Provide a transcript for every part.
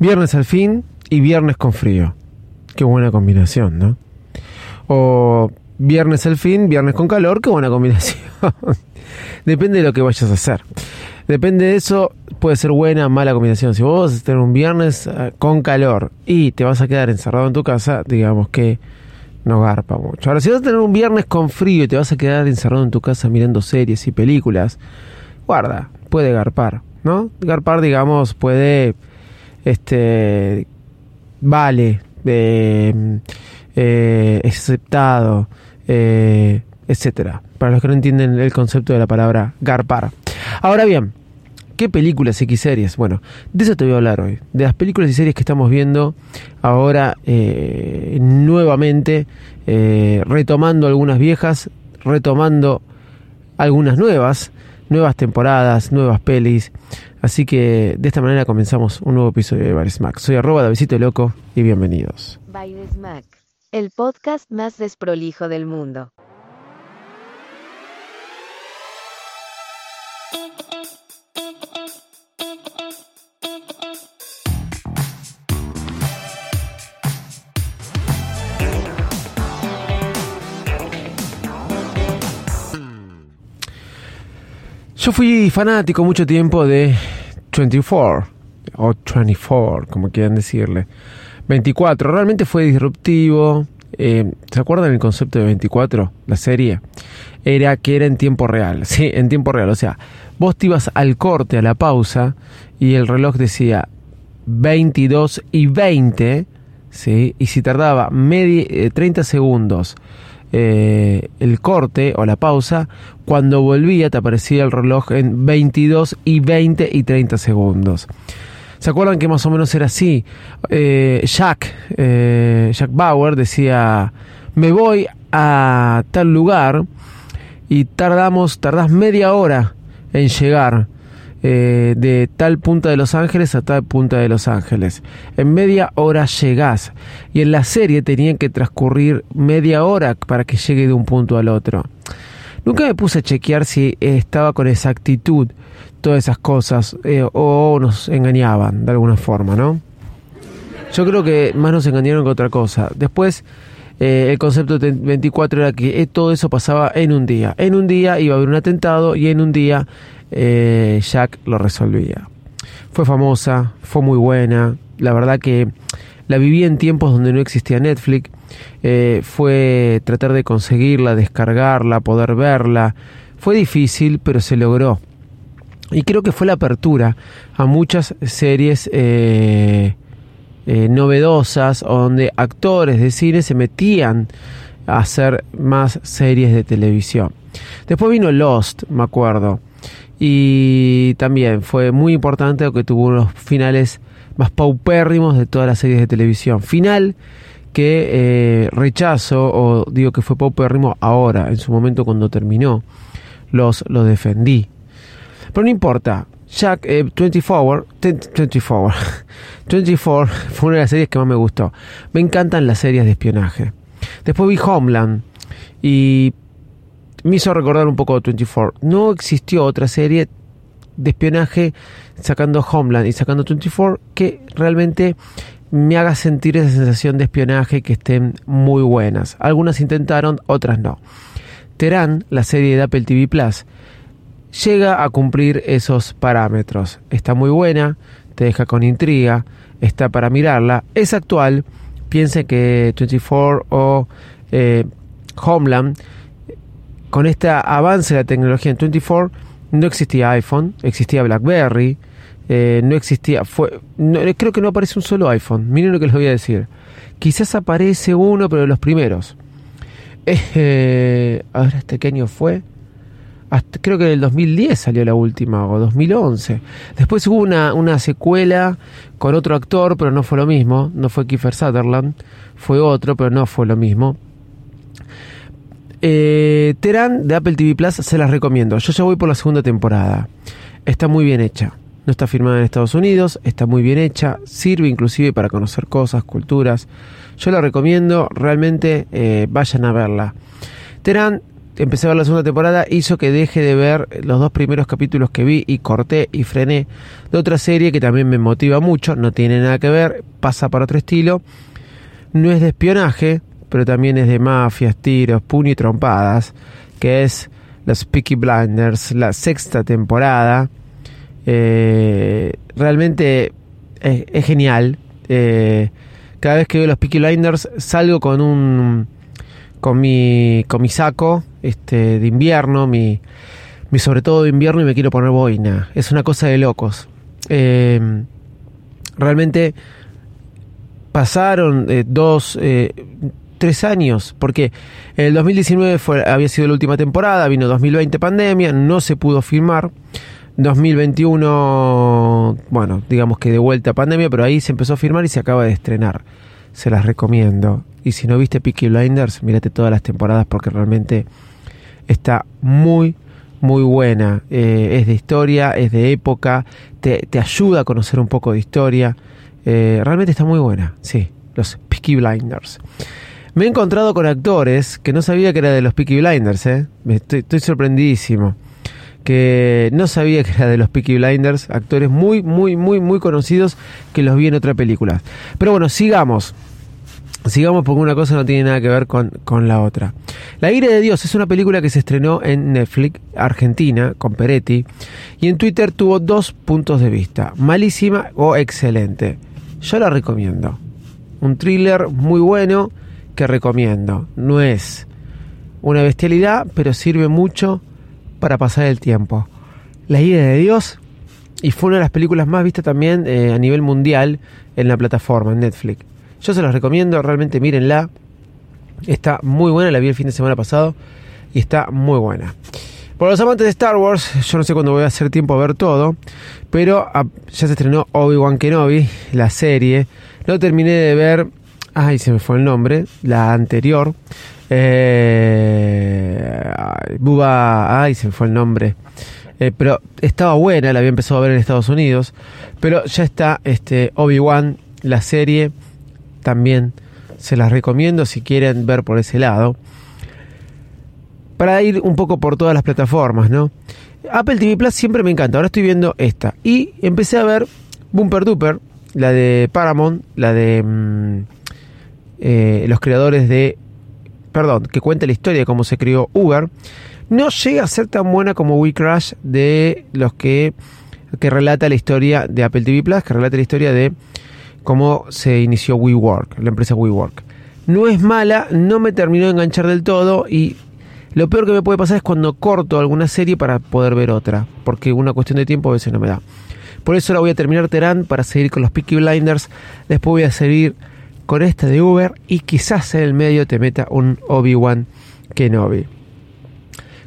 Viernes al fin y viernes con frío. Qué buena combinación, ¿no? O viernes al fin, viernes con calor, qué buena combinación. Depende de lo que vayas a hacer. Depende de eso, puede ser buena o mala combinación. Si vos vas a tener un viernes eh, con calor y te vas a quedar encerrado en tu casa, digamos que no garpa mucho. Ahora, si vas a tener un viernes con frío y te vas a quedar encerrado en tu casa mirando series y películas, guarda, puede garpar, ¿no? Garpar, digamos, puede este vale, eh, eh, aceptado, eh, etcétera. Para los que no entienden el concepto de la palabra garpar. Ahora bien, ¿qué películas y series? Bueno, de eso te voy a hablar hoy. De las películas y series que estamos viendo ahora nuevamente, retomando algunas viejas, retomando algunas nuevas, nuevas temporadas, nuevas pelis. Así que de esta manera comenzamos un nuevo episodio de Bares Mac. Soy arroba Davidito Loco y bienvenidos. Baires Mac, el podcast más desprolijo del mundo. Yo fui fanático mucho tiempo de 24, o 24, como quieran decirle. 24, realmente fue disruptivo. Eh, ¿Se acuerdan el concepto de 24, la serie? Era que era en tiempo real, sí, en tiempo real. O sea, vos te ibas al corte, a la pausa, y el reloj decía 22 y 20, ¿sí? Y si tardaba media, 30 segundos eh, el corte o la pausa, cuando volvía te aparecía el reloj en 22 y 20 y 30 segundos. ¿Se acuerdan que más o menos era así? Eh, Jack, eh, Jack Bauer decía, me voy a tal lugar y tardamos, tardás media hora en llegar. Eh, de tal punta de Los Ángeles a tal punta de Los Ángeles. En media hora llegás. Y en la serie tenían que transcurrir media hora para que llegue de un punto al otro. Nunca me puse a chequear si estaba con exactitud todas esas cosas eh, o nos engañaban de alguna forma, ¿no? Yo creo que más nos engañaron que otra cosa. Después, eh, el concepto de 24 era que todo eso pasaba en un día. En un día iba a haber un atentado y en un día eh, Jack lo resolvía. Fue famosa, fue muy buena, la verdad que la viví en tiempos donde no existía Netflix, eh, fue tratar de conseguirla, descargarla, poder verla, fue difícil, pero se logró. Y creo que fue la apertura a muchas series novedosas donde actores de cine se metían a hacer más series de televisión. Después vino Lost, me acuerdo y también fue muy importante que tuvo unos finales más paupérrimos de todas las series de televisión. Final que eh, rechazo o digo que fue paupérrimo ahora, en su momento cuando terminó, los, los defendí. Pero no importa, Jack 24, 24, 24 fue una de las series que más me gustó. Me encantan las series de espionaje. Después vi Homeland y me hizo recordar un poco de 24. No existió otra serie de espionaje sacando Homeland y sacando 24 que realmente me haga sentir esa sensación de espionaje que estén muy buenas. Algunas intentaron, otras no. Terán, la serie de Apple TV Plus, llega a cumplir esos parámetros. Está muy buena, te deja con intriga, está para mirarla, es actual. Piense que 24 o eh, Homeland con este avance de la tecnología en 24, no existía iPhone, existía BlackBerry, eh, no existía, fue, creo que no aparece un solo iPhone, miren lo que les voy a decir. Quizás aparece uno, pero de los primeros. Eh, a ver, ¿este qué año fue? Creo que en el 2010 salió la última, o 2011. Después hubo una, una secuela con otro actor, pero no fue lo mismo. No fue Kiefer Sutherland, fue otro, pero no fue lo mismo. Eh, Terán de Apple TV Plus se las recomiendo. Yo ya voy por la segunda temporada. Está muy bien hecha. No está firmada en Estados Unidos, está muy bien hecha, sirve inclusive para conocer cosas, culturas. Yo la recomiendo, realmente eh, vayan a verla. Terán, empecé a ver la segunda temporada, hizo que deje de ver los dos primeros capítulos que vi y corté y frené de otra serie que también me motiva mucho, no tiene nada que ver, pasa para otro estilo. No es de espionaje, pero también es de mafias, tiros, puño y trompadas, que es Los Peaky Blinders, la sexta temporada. Eh, realmente es, genial. Eh, cada vez que veo los Peaky Blinders salgo con un con mi con mi saco este de invierno, mi, mi sobre todo de invierno y me quiero poner boina. Es una cosa de locos. Eh, realmente pasaron dos tres años, porque el 2019 fue, había sido la última temporada, vino 2020 pandemia, no se pudo filmar. 2021, bueno, digamos que de vuelta a pandemia, pero ahí se empezó a filmar y se acaba de estrenar. Se las recomiendo. Y si no viste Peaky Blinders, mírate todas las temporadas porque realmente está muy, muy buena. Eh, es de historia, es de época, te, ayuda a conocer un poco de historia. Eh, realmente está muy buena, sí, los Peaky Blinders. Me he encontrado con actores que no sabía que era de los Peaky Blinders, ¿eh? Estoy, estoy sorprendidísimo. Que no sabía que era de los Peaky Blinders, actores muy, muy, muy, muy conocidos que los vi en otra película. Pero bueno, sigamos. Sigamos porque una cosa no tiene nada que ver con, con, la otra. La ira de Dios es una película que se estrenó en Netflix, Argentina, con Peretti, y en Twitter tuvo dos puntos de vista, malísima o excelente. Yo la recomiendo. Un thriller muy bueno, que recomiendo. No es una bestialidad, pero sirve mucho para pasar el tiempo. La idea de Dios, y fue una de las películas más vistas también eh, a nivel mundial en la plataforma, en Netflix. Yo se los recomiendo, realmente mírenla. Está muy buena, la vi el fin de semana pasado y está muy buena. Por los amantes de Star Wars, yo no sé cuándo voy a hacer tiempo a ver todo, pero ah, ya se estrenó Obi-Wan Kenobi, la serie. Lo terminé de ver Ay, se me fue el nombre. La anterior. Eh, Buba. Ay, se me fue el nombre. Eh, pero estaba buena, la había empezado a ver en Estados Unidos. Pero ya está este Obi-Wan, la serie. También se las recomiendo si quieren ver por ese lado. Para ir un poco por todas las plataformas, ¿no? Apple TV Plus siempre me encanta. Ahora estoy viendo esta. Y empecé a ver Bumper Duper, la de Paramount, la de. Mm, eh, los creadores de, perdón, que cuenta la historia de cómo se creó Uber, no llega a ser tan buena como We Crash de los que, que relata la historia de Apple TV Plus, que relata la historia de cómo se inició WeWork, la empresa WeWork. No es mala, no me terminó de enganchar del todo y lo peor que me puede pasar es cuando corto alguna serie para poder ver otra, porque una cuestión de tiempo a veces no me da. Por eso ahora voy a terminar Terán para seguir con los Peaky Blinders. Después voy a seguir con esta de Uber y quizás en el medio te meta un Obi-Wan Kenobi.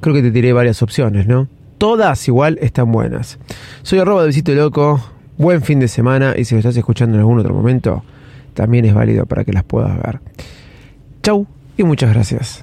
Creo que te tiré varias opciones, ¿no? Todas igual están buenas. Soy arroba de Visito Loco. Buen fin de semana y si lo estás escuchando en algún otro momento, también es válido para que las puedas ver. Chau y muchas gracias.